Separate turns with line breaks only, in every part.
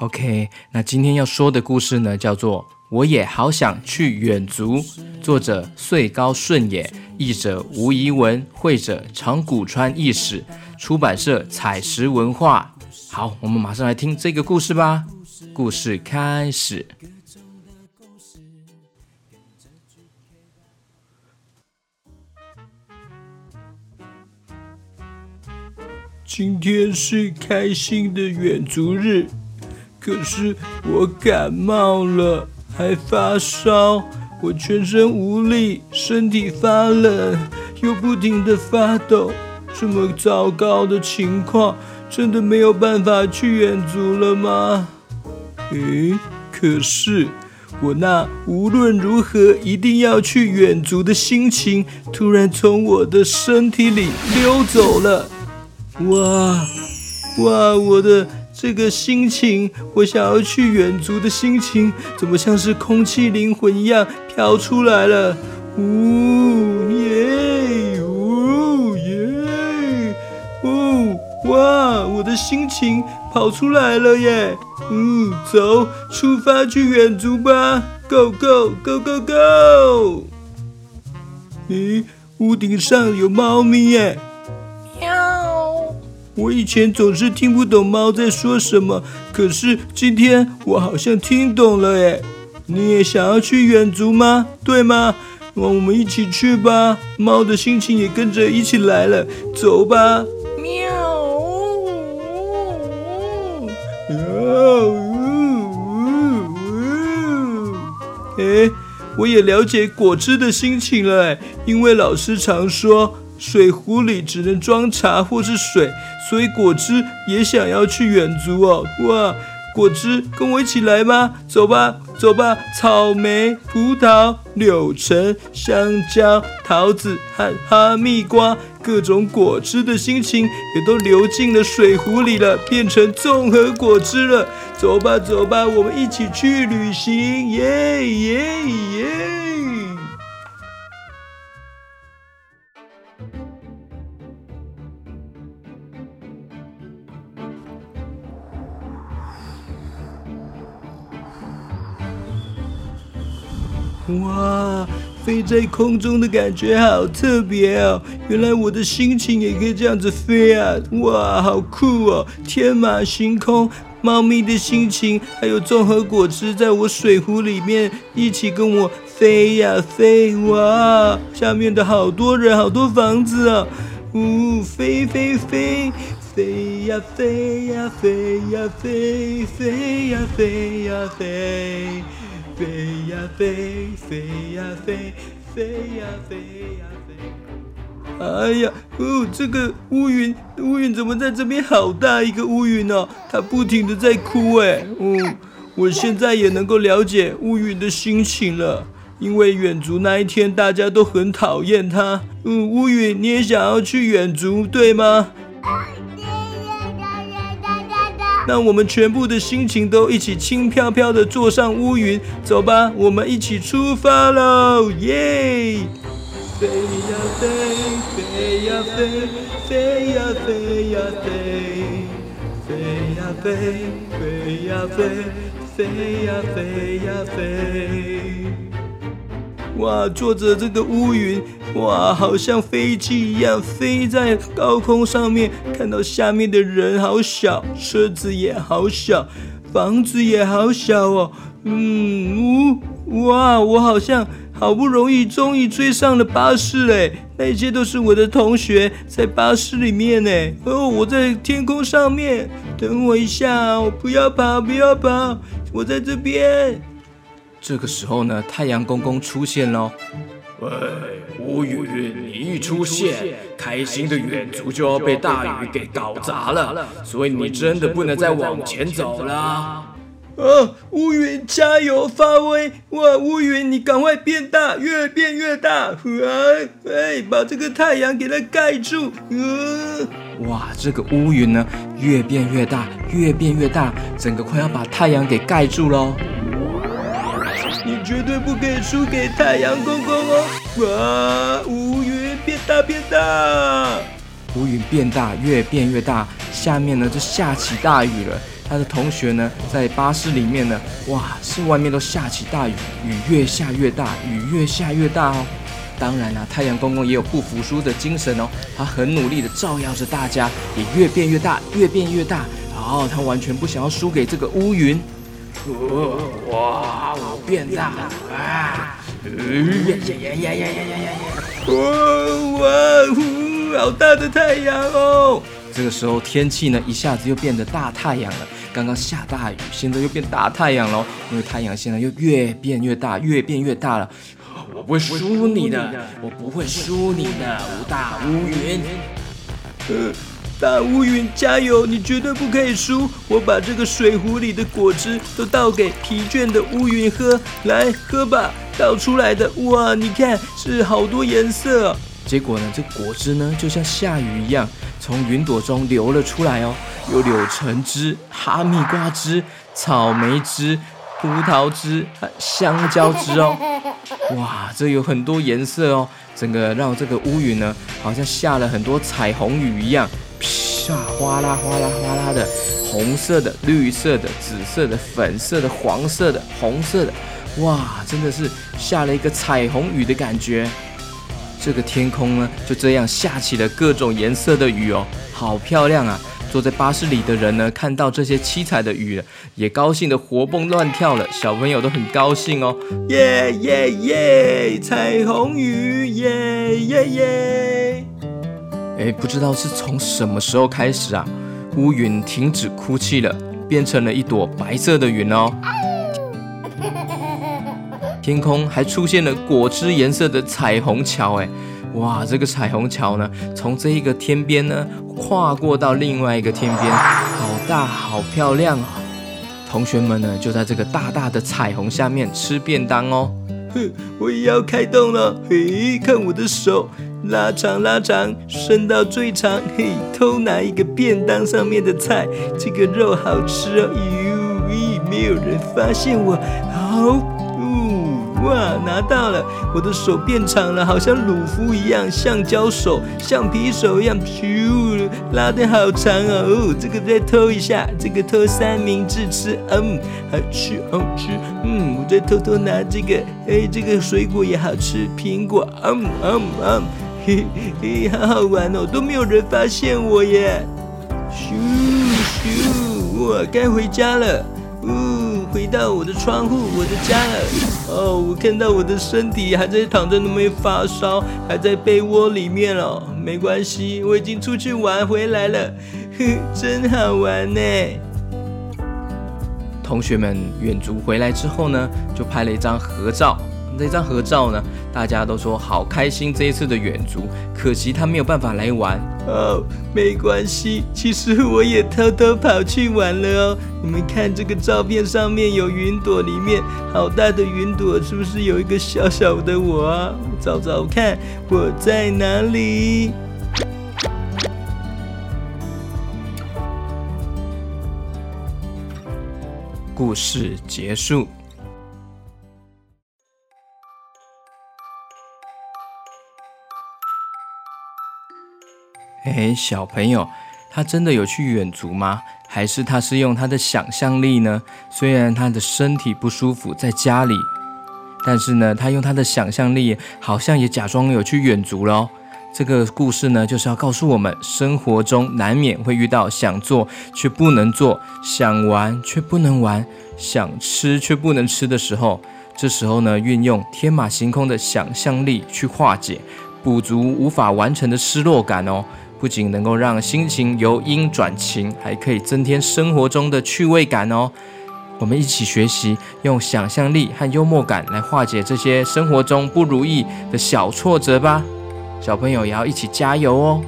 OK，那今天要说的故事呢，叫做《我也好想去远足》，作者穗高顺也，译者吴怡文，绘者长谷川义史，出版社采石文化。好，我们马上来听这个故事吧。故事开始。
今天是开心的远足日。可是我感冒了，还发烧，我全身无力，身体发冷，又不停地发抖。这么糟糕的情况，真的没有办法去远足了吗？诶，可是我那无论如何一定要去远足的心情，突然从我的身体里溜走了。哇，哇，我的。这个心情，我想要去远足的心情，怎么像是空气灵魂一样飘出来了？呜耶，呜耶，呜哇！我的心情跑出来了耶！嗯，走，出发去远足吧！Go go go go go！咦，屋顶上有猫咪耶！我以前总是听不懂猫在说什么，可是今天我好像听懂了诶。你也想要去远足吗？对吗？那我们一起去吧。猫的心情也跟着一起来了，走吧。喵！呜呜呜！哎，我也了解果汁的心情了，因为老师常说。水壶里只能装茶或是水，所以果汁也想要去远足哦。哇，果汁跟我一起来吧，走吧，走吧。草莓、葡萄、柳橙、香蕉、桃子和哈密瓜，各种果汁的心情也都流进了水壶里了，变成综合果汁了。走吧，走吧，我们一起去旅行，耶耶耶！飞在空中的感觉好特别哦！原来我的心情也可以这样子飞啊！哇，好酷哦！天马行空，猫咪的心情还有综合果汁在我水壶里面一起跟我飞呀飞！哇，下面的好多人，好多房子啊！呜，飞飞飞，飞呀飞呀飞呀飞，飞呀飞呀飞。飞呀飞，飞呀飞，飞呀飞呀飞。哎呀，哦，这个乌云，乌云怎么在这边？好大一个乌云哦，它不停地在哭哎。嗯，我现在也能够了解乌云的心情了，因为远足那一天大家都很讨厌它。嗯，乌云，你也想要去远足，对吗？让我们全部的心情都一起轻飘飘的坐上乌云，走吧，我们一起出发喽！耶！飞呀飞，飞呀飞，飞呀飞呀飞，飞呀飞，飞呀飞，飞呀飞呀飞。哇，坐着这个乌云，哇，好像飞机一样飞在高空上面，看到下面的人好小，车子也好小，房子也好小哦。嗯，呜，哇，我好像好不容易终于追上了巴士哎，那些都是我的同学在巴士里面哎，哦，我在天空上面，等我一下，我不要跑，不要跑，我在这边。
这个时候呢，太阳公公出现喽。
喂，乌云，你一出现，开心的远足就要被大雨给搞砸了，所以你真的不能再往前走了。啊，
乌云加油发威！哇，乌云你赶快变大，越变越大！啊，哎，把这个太阳给它盖住！啊，
哇，这个乌云呢，越变越大，越变越大，整个快要把太阳给盖住
喽。绝对不可以输给太阳公公哦！哇，乌云变大变大，
乌云变大，越变越大，下面呢就下起大雨了。他的同学呢在巴士里面呢，哇，是外面都下起大雨，雨越下越大，雨越下越大哦。当然啦，太阳公公也有不服输的精神哦，他很努力的照耀着大家，也越变越大，越变越大。哦，他完全不想要输给这个乌云。
哇！我变大了啊！
呀呀呀呀呀呀呀呀！
哇哇！好大的太阳哦！
这个时候天气呢，一下子又变得大太阳了。刚刚下大雨，现在又变大太阳了。因为太阳现在又越变越大，越变越大了。
我不会输你的，我不会输你的，乌大乌
云。大乌云加油！你绝对不可以输！我把这个水壶里的果汁都倒给疲倦的乌云喝，来喝吧！倒出来的，哇，你看是好多颜色。
结果呢，这果汁呢就像下雨一样，从云朵中流了出来哦，有柳橙汁、哈密瓜汁、草莓汁、葡萄汁、香蕉汁哦。哇，这有很多颜色哦，整个让这个乌云呢，好像下了很多彩虹雨一样。哗啦哗啦哗啦的，红色的、绿色的、紫色的、粉色的、黄色的、红色的，哇，真的是下了一个彩虹雨的感觉。这个天空呢，就这样下起了各种颜色的雨哦，好漂亮啊！坐在巴士里的人呢，看到这些七彩的雨，也高兴得活蹦乱跳了。小朋友都很高兴哦，
耶耶耶，彩虹雨，耶耶耶。
哎，不知道是从什么时候开始啊，乌云停止哭泣了，变成了一朵白色的云哦。天空还出现了果汁颜色的彩虹桥，哎，哇，这个彩虹桥呢，从这一个天边呢，跨过到另外一个天边，好大，好漂亮啊！同学们呢，就在这个大大的彩虹下面吃便当哦。
哼，我也要开动了，嘿，看我的手。拉长拉长，伸到最长，嘿，偷拿一个便当上面的菜，这个肉好吃哦，哟咦，没有人发现我，好，呜，哇，拿到了，我的手变长了，好像鲁夫一样，橡胶手、橡皮手一样，咻，拉得好长哦，哦，这个再偷一下，这个偷三明治吃，嗯，好吃好吃，嗯，我再偷偷拿这个，哎，这个水果也好吃，苹果，嗯嗯嗯。嘿嘿，好好玩哦，都没有人发现我耶！咻咻，我该回家了。呜，回到我的窗户，我的家了。哦，我看到我的身体还在躺着，那边发烧，还在被窝里面哦。没关系，我已经出去玩回来了。哼，真好玩呢。
同学们远足回来之后呢，就拍了一张合照。这张合照呢，大家都说好开心这一次的远足，可惜他没有办法来玩。
哦，没关系，其实我也偷偷跑去玩了哦。你们看这个照片上面有云朵，里面好大的云朵，是不是有一个小小的我啊？找找看，我在哪里？
故事结束。哎，小朋友，他真的有去远足吗？还是他是用他的想象力呢？虽然他的身体不舒服，在家里，但是呢，他用他的想象力，好像也假装有去远足喽。这个故事呢，就是要告诉我们，生活中难免会遇到想做却不能做，想玩却不能玩，想吃却不能吃的时候。这时候呢，运用天马行空的想象力去化解，补足无法完成的失落感哦。不仅能够让心情由阴转晴，还可以增添生活中的趣味感哦。我们一起学习，用想象力和幽默感来化解这些生活中不如意的小挫折吧。小朋友也要一起加油哦！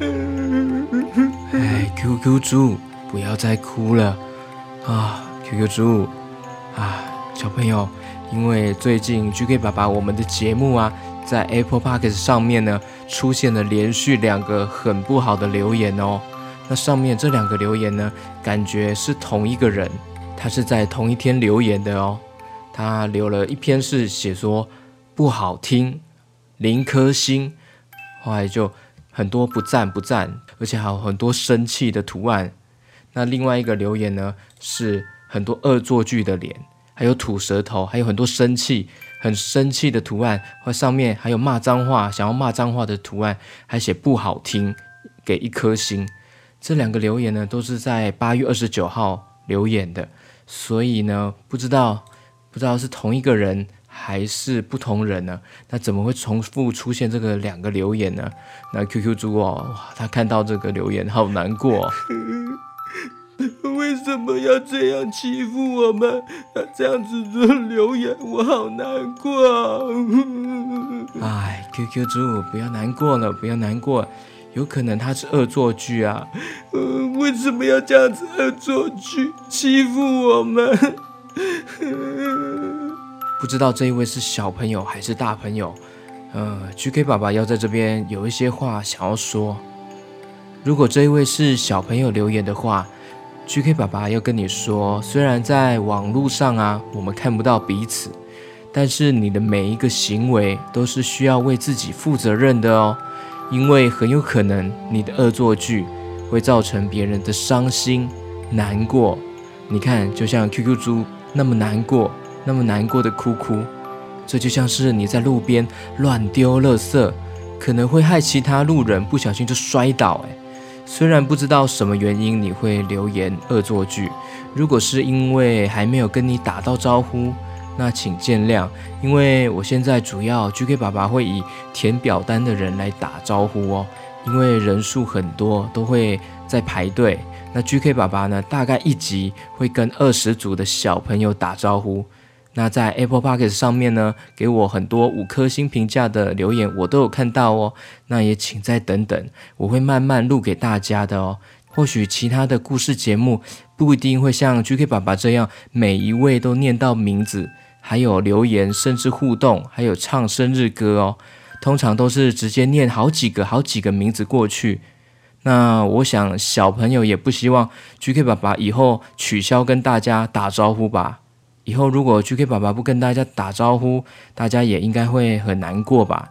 哎，QQ 猪，不要再哭了啊！QQ 猪。啊，小朋友，因为最近 GK 爸爸我们的节目啊，在 Apple Podcast 上面呢，出现了连续两个很不好的留言哦。那上面这两个留言呢，感觉是同一个人，他是在同一天留言的哦。他留了一篇是写说不好听，零颗星，后来就很多不赞不赞，而且还有很多生气的图案。那另外一个留言呢是。很多恶作剧的脸，还有吐舌头，还有很多生气、很生气的图案，或上面还有骂脏话、想要骂脏话的图案，还写不好听，给一颗星。这两个留言呢，都是在八月二十九号留言的，所以呢，不知道不知道是同一个人还是不同人呢？那怎么会重复出现这个两个留言呢？那 QQ 猪哦，哇，他看到这个留言好难过。
为什么要这样欺负我们？他这样子的留言，我好难过啊。
哎，QQ 猪，不要难过了，不要难过，有可能他是恶作剧啊。
嗯，为什么要这样子恶作剧欺负我们？
不知道这一位是小朋友还是大朋友？呃，GK 爸爸要在这边有一些话想要说。如果这一位是小朋友留言的话。GK 爸爸要跟你说，虽然在网络上啊，我们看不到彼此，但是你的每一个行为都是需要为自己负责任的哦，因为很有可能你的恶作剧会造成别人的伤心难过。你看，就像 QQ 猪那么难过，那么难过的哭哭，这就像是你在路边乱丢垃圾，可能会害其他路人不小心就摔倒，哎。虽然不知道什么原因你会留言恶作剧，如果是因为还没有跟你打到招呼，那请见谅。因为我现在主要 GK 爸爸会以填表单的人来打招呼哦，因为人数很多，都会在排队。那 GK 爸爸呢，大概一集会跟二十组的小朋友打招呼。那在 Apple Podcast 上面呢，给我很多五颗星评价的留言，我都有看到哦。那也请再等等，我会慢慢录给大家的哦。或许其他的故事节目不一定会像 GK 爸爸这样，每一位都念到名字，还有留言，甚至互动，还有唱生日歌哦。通常都是直接念好几个、好几个名字过去。那我想小朋友也不希望 GK 爸爸以后取消跟大家打招呼吧。以后如果 GK 爸爸不跟大家打招呼，大家也应该会很难过吧。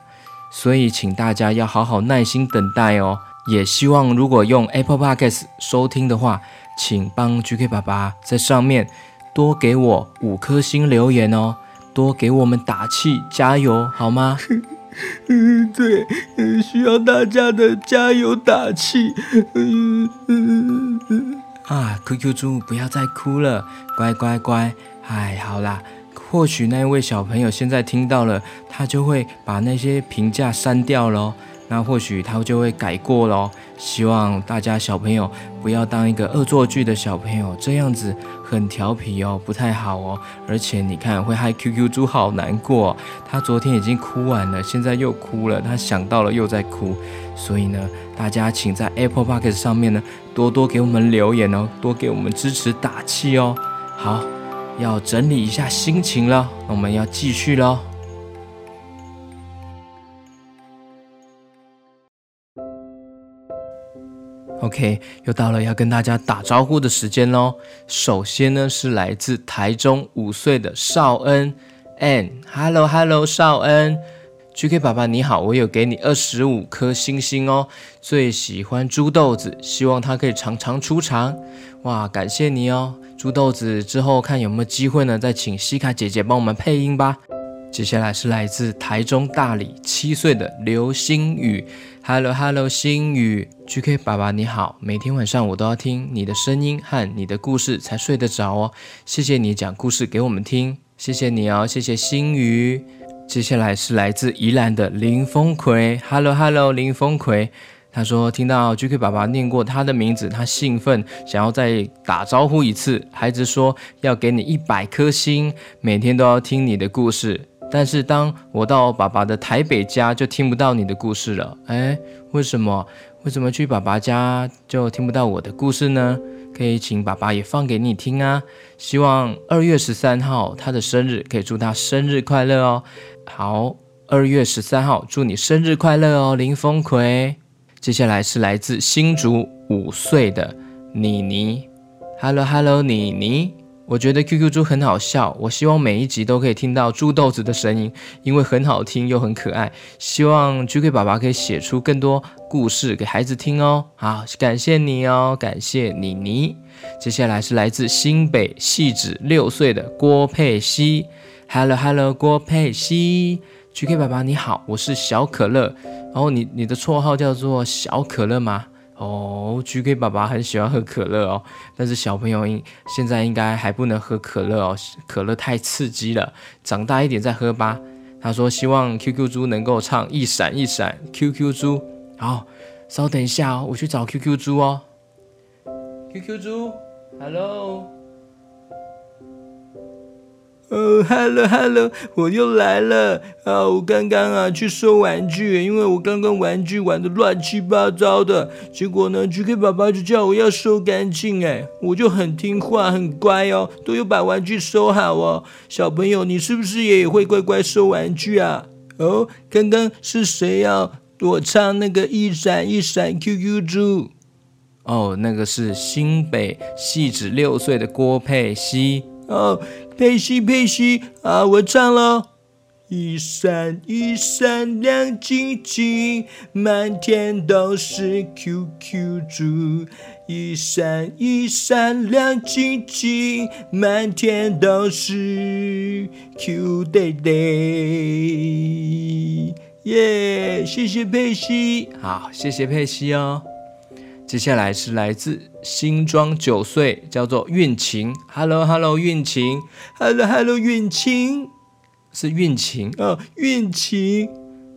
所以请大家要好好耐心等待哦。也希望如果用 Apple Podcast 收听的话，请帮 GK 爸爸在上面多给我五颗星留言哦，多给我们打气加油好吗？
嗯，对，嗯，需要大家的加油打气。嗯嗯
嗯啊，QQ 猪不要再哭了，乖乖乖。哎，好啦，或许那位小朋友现在听到了，他就会把那些评价删掉咯。那或许他就会改过咯。希望大家小朋友不要当一个恶作剧的小朋友，这样子很调皮哦，不太好哦。而且你看，会害 QQ 猪好难过。他昨天已经哭完了，现在又哭了。他想到了又在哭。所以呢，大家请在 Apple Podcast 上面呢，多多给我们留言哦，多给我们支持打气哦。好。要整理一下心情了，我们要继续喽。OK，又到了要跟大家打招呼的时间喽。首先呢，是来自台中五岁的少恩，and，Hello Hello，少恩。GK 爸爸你好，我有给你二十五颗星星哦。最喜欢猪豆子，希望他可以常常出场。哇，感谢你哦，猪豆子。之后看有没有机会呢，再请西卡姐姐帮我们配音吧。接下来是来自台中大里七岁的刘星宇，Hello Hello，星宇，GK 爸爸你好，每天晚上我都要听你的声音和你的故事才睡得着哦，谢谢你讲故事给我们听，谢谢你哦，谢谢星宇。接下来是来自宜兰的林峰奎，Hello Hello，林峰奎。他说：“听到 GK 爸爸念过他的名字，他兴奋，想要再打招呼一次。孩子说要给你一百颗星，每天都要听你的故事。但是当我到爸爸的台北家，就听不到你的故事了。哎，为什么？为什么去爸爸家就听不到我的故事呢？可以请爸爸也放给你听啊！希望二月十三号他的生日，可以祝他生日快乐哦。好，二月十三号祝你生日快乐哦，林峰奎。”接下来是来自新竹五岁的妮妮，Hello Hello，妮妮，我觉得 QQ 猪很好笑，我希望每一集都可以听到猪豆子的声音，因为很好听又很可爱。希望 GK 爸爸可以写出更多故事给孩子听哦。好，感谢你哦，感谢妮妮。接下来是来自新北汐止六岁的郭佩西，Hello Hello，郭佩希。GK 爸爸你好，我是小可乐。然后你你的绰号叫做小可乐吗？哦，GK 爸爸很喜欢喝可乐哦，但是小朋友应现在应该还不能喝可乐哦，可乐太刺激了，长大一点再喝吧。他说希望 QQ 猪能够唱一闪一闪 QQ 猪。好，稍等一下哦，我去找 QQ 猪哦。QQ 猪，Hello。
哦，Hello，Hello，我又来了啊！我刚刚啊去收玩具，因为我刚刚玩具玩的乱七八糟的，结果呢，GK 爸爸就叫我要收干净，哎，我就很听话，很乖哦，都有把玩具收好哦。小朋友，你是不是也会乖乖收玩具啊？哦，刚刚是谁要我唱那个一闪一闪 QQ 猪？
哦，那个是新北汐子六岁的郭佩西。
哦，佩西佩西啊，我唱了。一闪一闪亮晶晶，满天都是 QQ 猪。一闪一闪亮晶晶，满天都是 Q 弟弟。耶，谢谢佩西，
好，谢谢佩西哦。接下来是来自新庄九岁，叫做运晴。Hello Hello，运晴。
Hello Hello，运晴
是运晴
哦，运晴。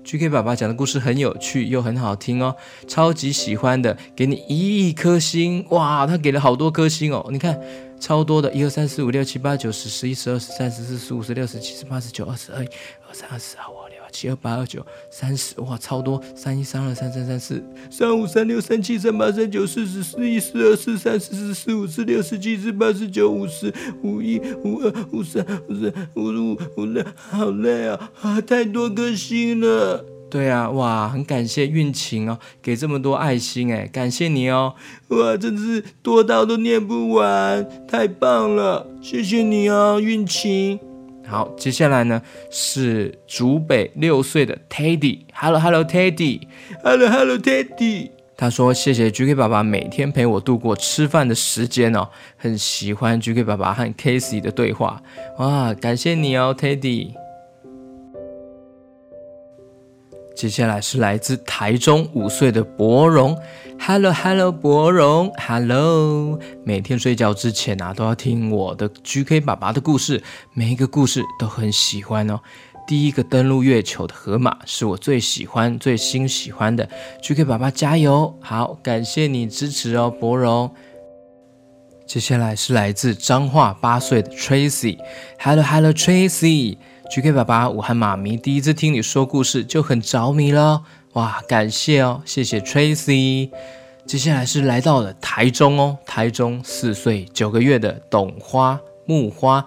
GK 爸爸讲的故事很有趣又很好听哦，超级喜欢的，给你一亿颗星哇！他给了好多颗星哦，你看超多的，一二三四五六七八九十十一十二十三十四十五十六十七十八十九二十二二三二四二五。七二八二九三十哇，超多！三一三二三三三四
三五三六三七三八三九四十四一四二四三四四四五四六四七四八四九五十五一五二五三五四五五五六，好累啊！啊，太多颗星了。
对啊，哇，很感谢运晴哦，给这么多爱心哎，感谢你哦！
哇，真的是多到都念不完，太棒了，谢谢你哦，运晴。
好，接下来呢是竹北六岁的 Teddy，Hello Hello Teddy，Hello
Hello Teddy。
他说谢谢 GK 爸爸每天陪我度过吃饭的时间哦，很喜欢 GK 爸爸和 Casey 的对话，哇，感谢你哦，Teddy。接下来是来自台中五岁的博荣，Hello Hello 博荣，Hello，每天睡觉之前啊都要听我的 GK 爸爸的故事，每一个故事都很喜欢哦。第一个登陆月球的河马是我最喜欢、最新喜欢的，GK 爸爸加油！好，感谢你支持哦，博荣。接下来是来自彰化八岁的 Tracy，Hello Hello Tracy。GK 爸爸，我和妈咪第一次听你说故事就很着迷了，哇，感谢哦，谢谢 Tracy。接下来是来到了台中哦，台中四岁九个月的董花木花，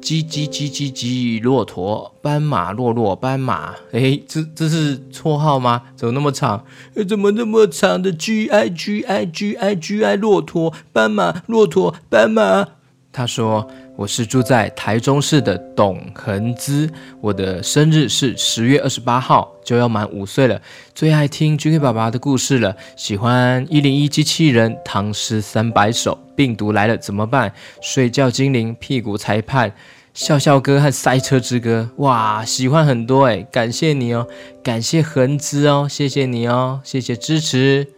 叽叽叽叽叽，骆驼斑马洛洛斑马，哎，这这是绰号吗？怎么那么长？
怎么那么长的 G I G I G I G I 骆驼斑马骆驼斑马？
他说。我是住在台中市的董恒之，我的生日是十月二十八号，就要满五岁了。最爱听 GK 爸爸的故事了，喜欢一零一机器人、唐诗三百首、病毒来了怎么办、睡觉精灵、屁股裁判、笑笑哥和赛车之歌，哇，喜欢很多哎，感谢你哦，感谢恒之哦，谢谢你哦，谢谢支持。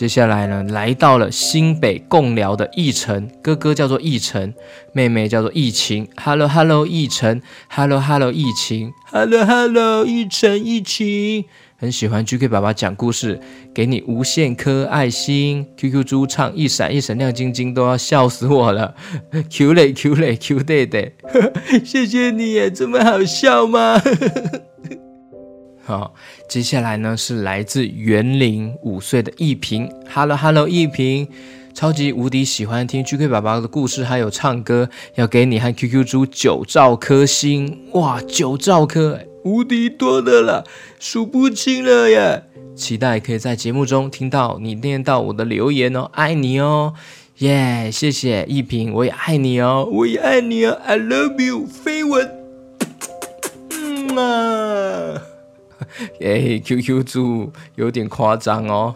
接下来呢，来到了新北共寮的奕晨，哥哥叫做奕晨，妹妹叫做奕晴。Hello Hello，奕晨，Hello Hello，奕晴
，Hello Hello，奕晨，奕晴。
很喜欢 GK 爸爸讲故事，给你无限颗爱心。QQ 猪唱一闪一闪亮晶晶，都要笑死我了。Q 嘞 Q 嘞 Q 对对，
谢谢你耶，这么好笑吗？
好，接下来呢是来自园林五岁的一平。Hello Hello，一平，超级无敌喜欢听 GK 爸爸的故事，还有唱歌，要给你和 QQ 猪九兆颗星。哇，九兆颗！
无敌多的了，数不清了耶！
期待可以在节目中听到你念到我的留言哦，爱你哦，耶！谢谢一平，我也爱你哦，
我也爱你哦，I love you，飞吻，嗯啊，
哎，QQ 猪有点夸张哦。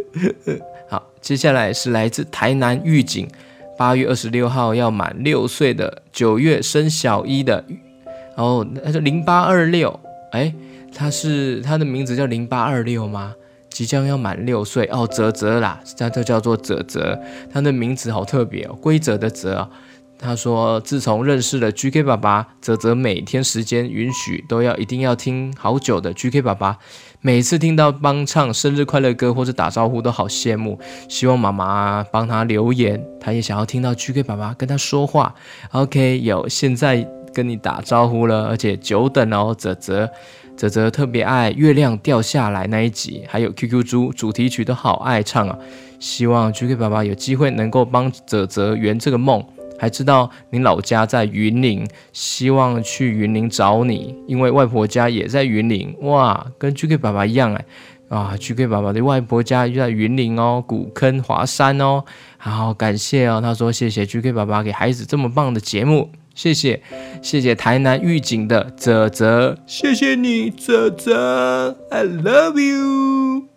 好，接下来是来自台南玉井，八月二十六号要满六岁的，九月升小一的。哦，他说零八二六，哎，他是他的名字叫零八二六吗？即将要满六岁哦，泽泽啦，他就叫做泽泽，他的名字好特别哦，规则的泽哦。他说自从认识了 GK 爸爸，泽泽每天时间允许都要一定要听好久的 GK 爸爸，每次听到帮唱生日快乐歌或者打招呼都好羡慕，希望妈妈帮他留言，他也想要听到 GK 爸爸跟他说话。OK，有现在。跟你打招呼了，而且久等哦，泽泽，泽泽特别爱月亮掉下来那一集，还有 QQ 猪主题曲都好爱唱啊！希望 GK 爸爸有机会能够帮泽泽圆这个梦。还知道你老家在云林，希望去云林找你，因为外婆家也在云林。哇，跟 GK 爸爸一样哎！啊，GK 爸爸的外婆家就在云林哦，古坑华山哦。好，感谢哦，他说谢谢 GK 爸爸给孩子这么棒的节目。谢谢，谢谢台南玉井的泽泽，
谢谢你泽泽，I love you。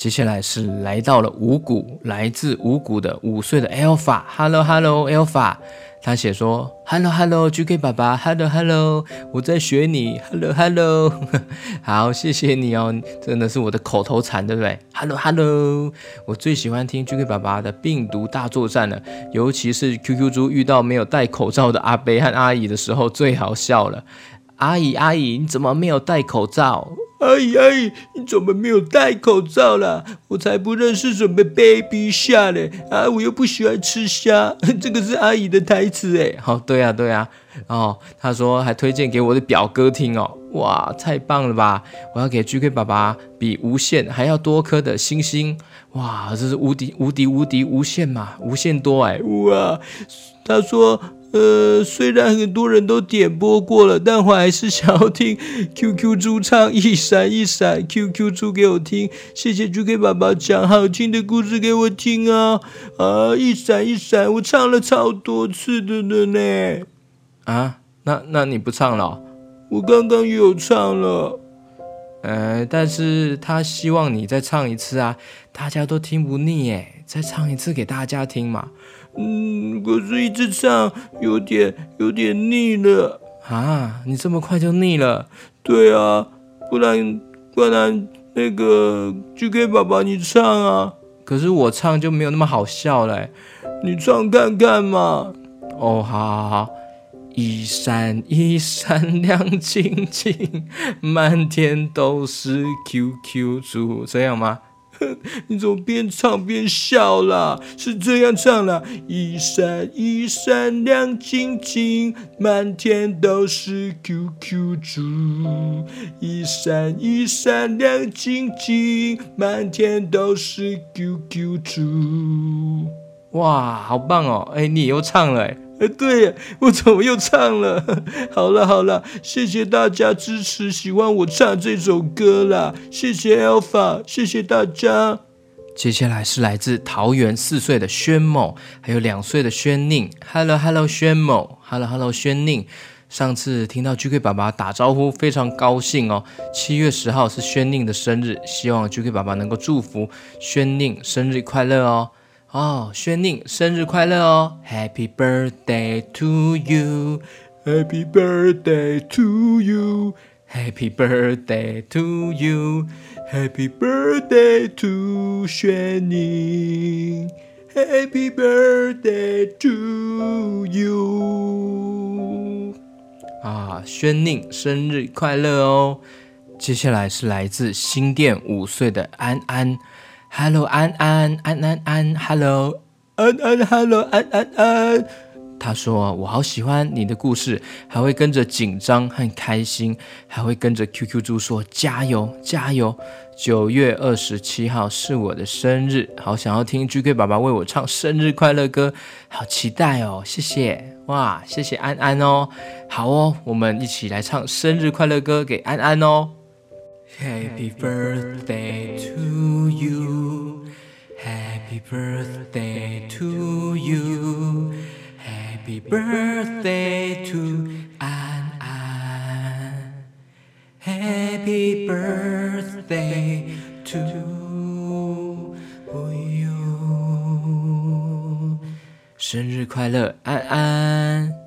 接下来是来到了五股，来自五股的五岁的 Alpha，Hello Hello Alpha。他写说：“Hello Hello，GK 爸爸，Hello Hello，我在学你，Hello Hello，好，谢谢你哦，真的是我的口头禅，对不对？Hello Hello，我最喜欢听 GK 爸爸的病毒大作战了，尤其是 QQ 猪遇到没有戴口罩的阿伯和阿姨的时候，最好笑了。阿姨阿姨，你怎么没有戴口罩？”
阿姨，阿姨，你怎么没有戴口罩啦？我才不认识什么 baby 虾嘞！啊，我又不喜欢吃虾。这个是阿姨的台词哎。
好，对啊，对啊。哦，他说还推荐给我的表哥听哦。哇，太棒了吧！我要给 GK 爸爸比无限还要多颗的星星。哇，这是无敌无敌无敌无限嘛，无限多哎。
哇，他说。呃，虽然很多人都点播过了，但我还是想要听 QQ 猪唱一闪一闪。QQ 猪给我听，谢谢 GK 爸爸讲好听的故事给我听啊啊！一闪一闪，我唱了超多次的了呢。
啊，那那你不唱了？
我刚刚有唱了。
呃，但是他希望你再唱一次啊，大家都听不腻耶，再唱一次给大家听嘛。
嗯，可是一直唱有点有点腻了
啊！你这么快就腻了？
对啊，不然不然那个 GK 爸爸你唱啊！
可是我唱就没有那么好笑嘞，
你唱看看嘛。
哦，好好好，一闪一闪亮晶晶，满天都是 QQ 猪，这样吗？
你怎么边唱边笑啦？是这样唱啦，一闪一闪亮晶晶，满天都是 QQ 猪。一闪一闪亮晶晶，满天都是 QQ 猪。
哇，好棒哦！哎，你又唱了哎。
哎，对，我怎么又唱了？好了好了，谢谢大家支持，喜欢我唱这首歌啦。谢谢 Alpha，谢谢大家。
接下来是来自桃园四岁的轩某，还有两岁的轩宁。Hello Hello，轩某，Hello Hello，轩宁。上次听到 GK 爸爸打招呼，非常高兴哦。七月十号是轩宁的生日，希望 GK 爸爸能够祝福轩宁生日快乐哦。哦，宣宁生日快乐哦，Happy birthday to you，Happy
birthday to
you，Happy birthday to
you，Happy birthday to 宣宁，Happy birthday to you。
啊，宣宁生日快乐哦！接下来是来自新店五岁的安安。Hello，安安，安安安，Hello，
安安，Hello，安安安。
他说：“我好喜欢你的故事，还会跟着紧张和开心，还会跟着 QQ 猪说加油加油。九月二十七号是我的生日，好想要听 GK 爸爸为我唱生日快乐歌，好期待哦！谢谢哇，谢谢安安哦。好哦，我们一起来唱生日快乐歌给安安哦。” Happy birthday to you, Happy birthday to you, Happy birthday to 安安，Happy birthday to you，生日快乐，安安。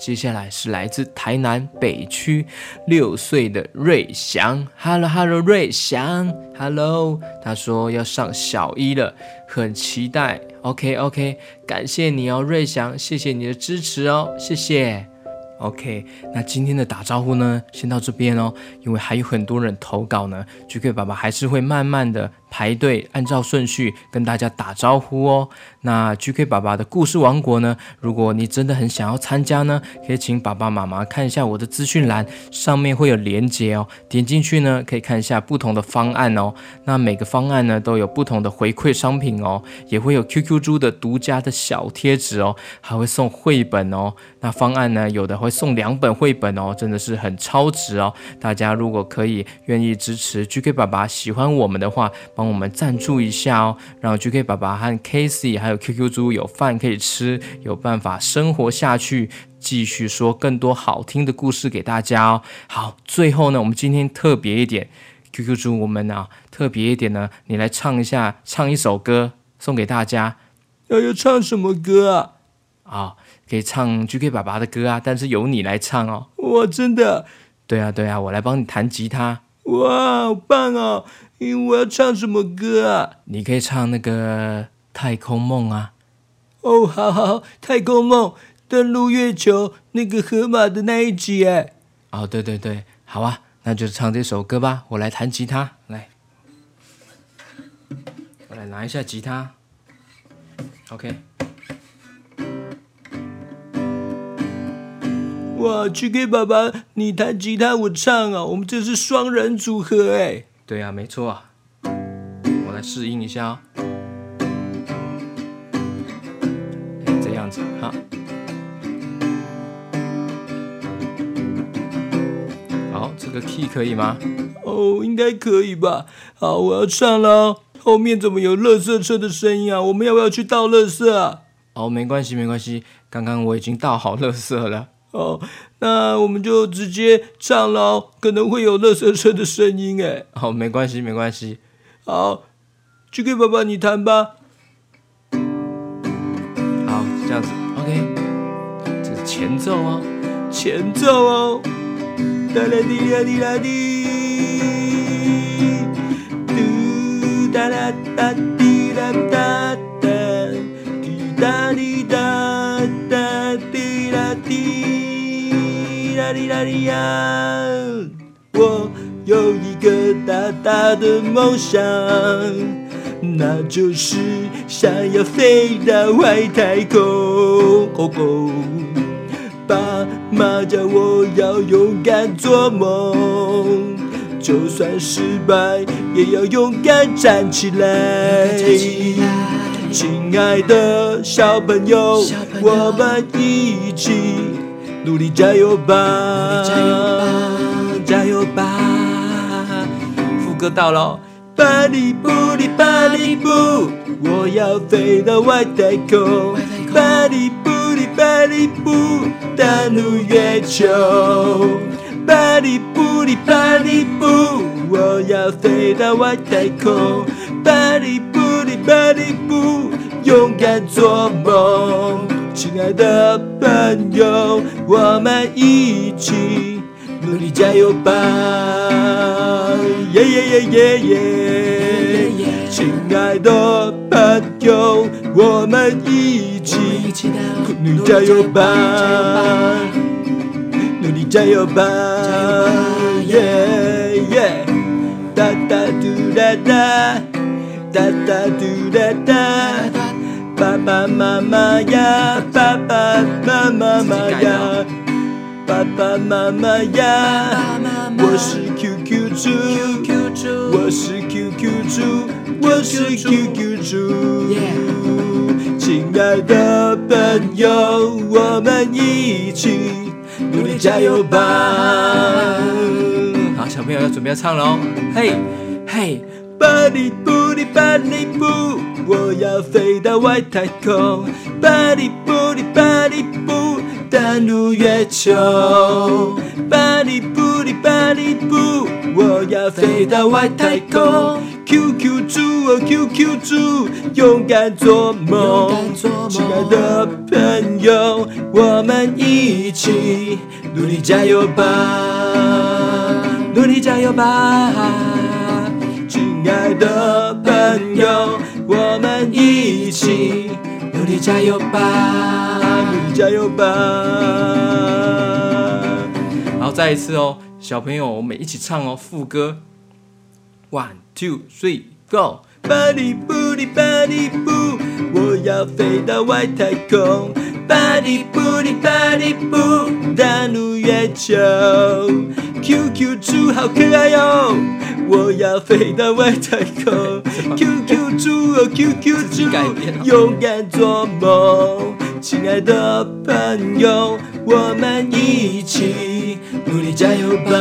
接下来是来自台南北区六岁的瑞祥，Hello Hello，瑞祥，Hello，他说要上小一了，很期待，OK OK，感谢你哦，瑞祥，谢谢你的支持哦，谢谢。OK，那今天的打招呼呢，先到这边哦，因为还有很多人投稿呢，GK 爸爸还是会慢慢的排队，按照顺序跟大家打招呼哦。那 GK 爸爸的故事王国呢，如果你真的很想要参加呢，可以请爸爸妈妈看一下我的资讯栏，上面会有连接哦，点进去呢，可以看一下不同的方案哦。那每个方案呢，都有不同的回馈商品哦，也会有 QQ 猪的独家的小贴纸哦，还会送绘本哦。那方案呢，有的会送两本绘本哦，真的是很超值哦！大家如果可以愿意支持 GK 爸爸，喜欢我们的话，帮我们赞助一下哦，让 GK 爸爸和 Casey 还有 QQ 猪有饭可以吃，有办法生活下去，继续说更多好听的故事给大家哦。好，最后呢，我们今天特别一点，QQ 猪，我们啊特别一点呢，你来唱一下，唱一首歌送给大家。
要要唱什么歌啊？
啊、哦。可以唱 GK 爸爸的歌啊，但是由你来唱哦。
哇，真的？
对啊，对啊，我来帮你弹吉他。
哇，好棒哦！因为我要唱什么歌啊？
你可以唱那个《太空梦》啊。
哦，好好好，《太空梦》登陆月球那个河马的那一集哎。
哦，对对对，好啊，那就唱这首歌吧。我来弹吉他，来，我来拿一下吉他。OK。
哇，GK 爸爸，你弹吉他，我唱啊，我们这是双人组合哎。
对啊，没错啊，我来适应一下哦。这样子，哈。好，这个 key 可以吗？
哦，应该可以吧。好，我要唱了。后面怎么有垃圾车的声音啊？我们要不要去倒垃圾啊？
哦，没关系，没关系，刚刚我已经倒好垃圾了。
哦，那我们就直接唱喽，可能会有垃圾车的声音哎。
好，没关系，没关系。
好，GK 爸爸你弹吧。
好，这样子，OK。这是前奏哦，
前奏哦。哒啦滴啦滴啦滴，嘟哒啦哒滴我有一个大大的梦想，那就是想要飞到外太空。哦哦，爸妈叫我要勇敢做梦，就算失败也要勇敢站起来。亲爱的小朋友我们一起。努力加油吧！加油吧！加油吧！
副歌到了，
巴里布里巴里布，我要飞到外太空。巴里布里巴里布，登陆月球。巴里布里巴里布，我要飞到外太空。巴里布里。巴里布，勇敢做梦。亲爱的朋友，我们一起努力加油吧！耶耶耶耶耶！亲爱的朋友，我们一起努力加油吧！努力加油吧！耶耶！哒哒嘟哒哒，哒哒嘟哒哒。爸爸妈妈呀，爸爸妈妈呀，爸爸妈妈呀，我是 QQ 猪，我是 QQ 猪，我是 QQ 猪。亲爱的朋友，我们一起努力加油吧！
好，小朋友要准备要唱了哦，嘿，嘿。
巴里布里巴里布，我要飞到外太空。巴里布里巴里布，登陆月球。巴里布里巴里布，我要飞到外太空。QQ 猪哦 QQ 猪，勇敢做梦。亲爱的朋友，我们一起努力加油吧，努力加油吧。的朋友，我们一起努力加油吧，努力加油吧。
然后再一次哦，小朋友，我们一起唱哦，副歌。One, two, three, go！
巴里布里巴里布，我要飞到外太空。巴里布里巴里布，登陆月球。QQ 猪好可爱哟，我要飞到外太空。QQ 猪哦，QQ 猪，勇敢做梦。亲爱的朋友，我们一起努力加油吧，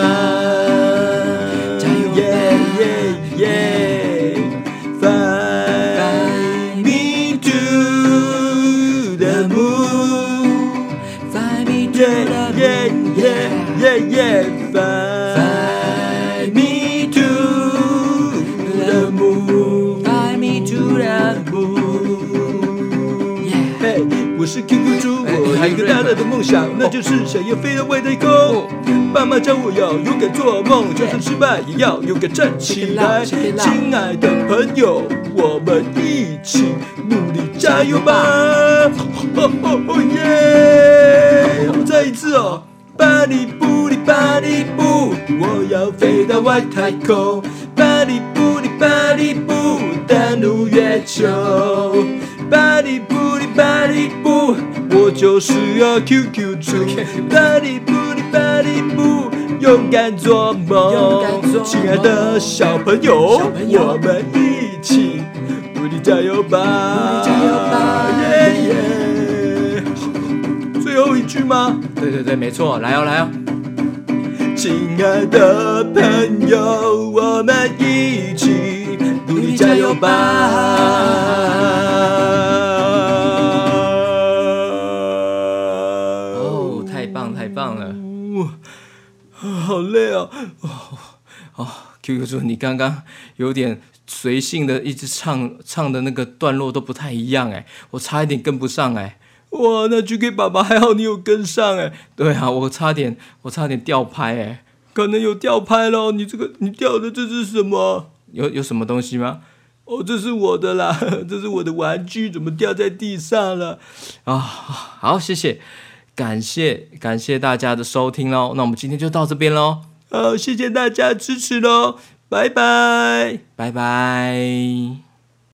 我有一个大大的梦想，那就是想要飞到外太空。爸妈教我要勇敢做梦，就算失败也要勇敢站起来。亲爱的朋友，我们一起努力加油吧！哦哦哦耶！我再一次哦。巴里布里巴里布，我要飞到外太空。巴里布里巴里布，登陆月球。巴里布里巴里布，我就是要 QQ 猪。巴里布里巴里布，勇敢做梦。亲爱的小朋友，我们一起努力加油吧！加油吧！耶耶。最后一句吗？
对对对，没错，来哦来哦！
亲爱的朋友，我们一起努力加油吧！好累哦！
哦，QQ 猪，你刚刚有点随性的一直唱，唱的那个段落都不太一样哎，我差一点跟不上哎。
哇，那 GK 爸爸还好，你有跟上哎。
对啊，我差点，我差点掉拍哎。
可能有掉拍咯。你这个，你掉的这是什么？
有有什么东西吗？
哦，这是我的啦，这是我的玩具，怎么掉在地上了？
啊、好，谢谢，感谢感谢大家的收听喽。那我们今天就到这边喽。
好，谢谢大家支持喽，拜拜，
拜拜。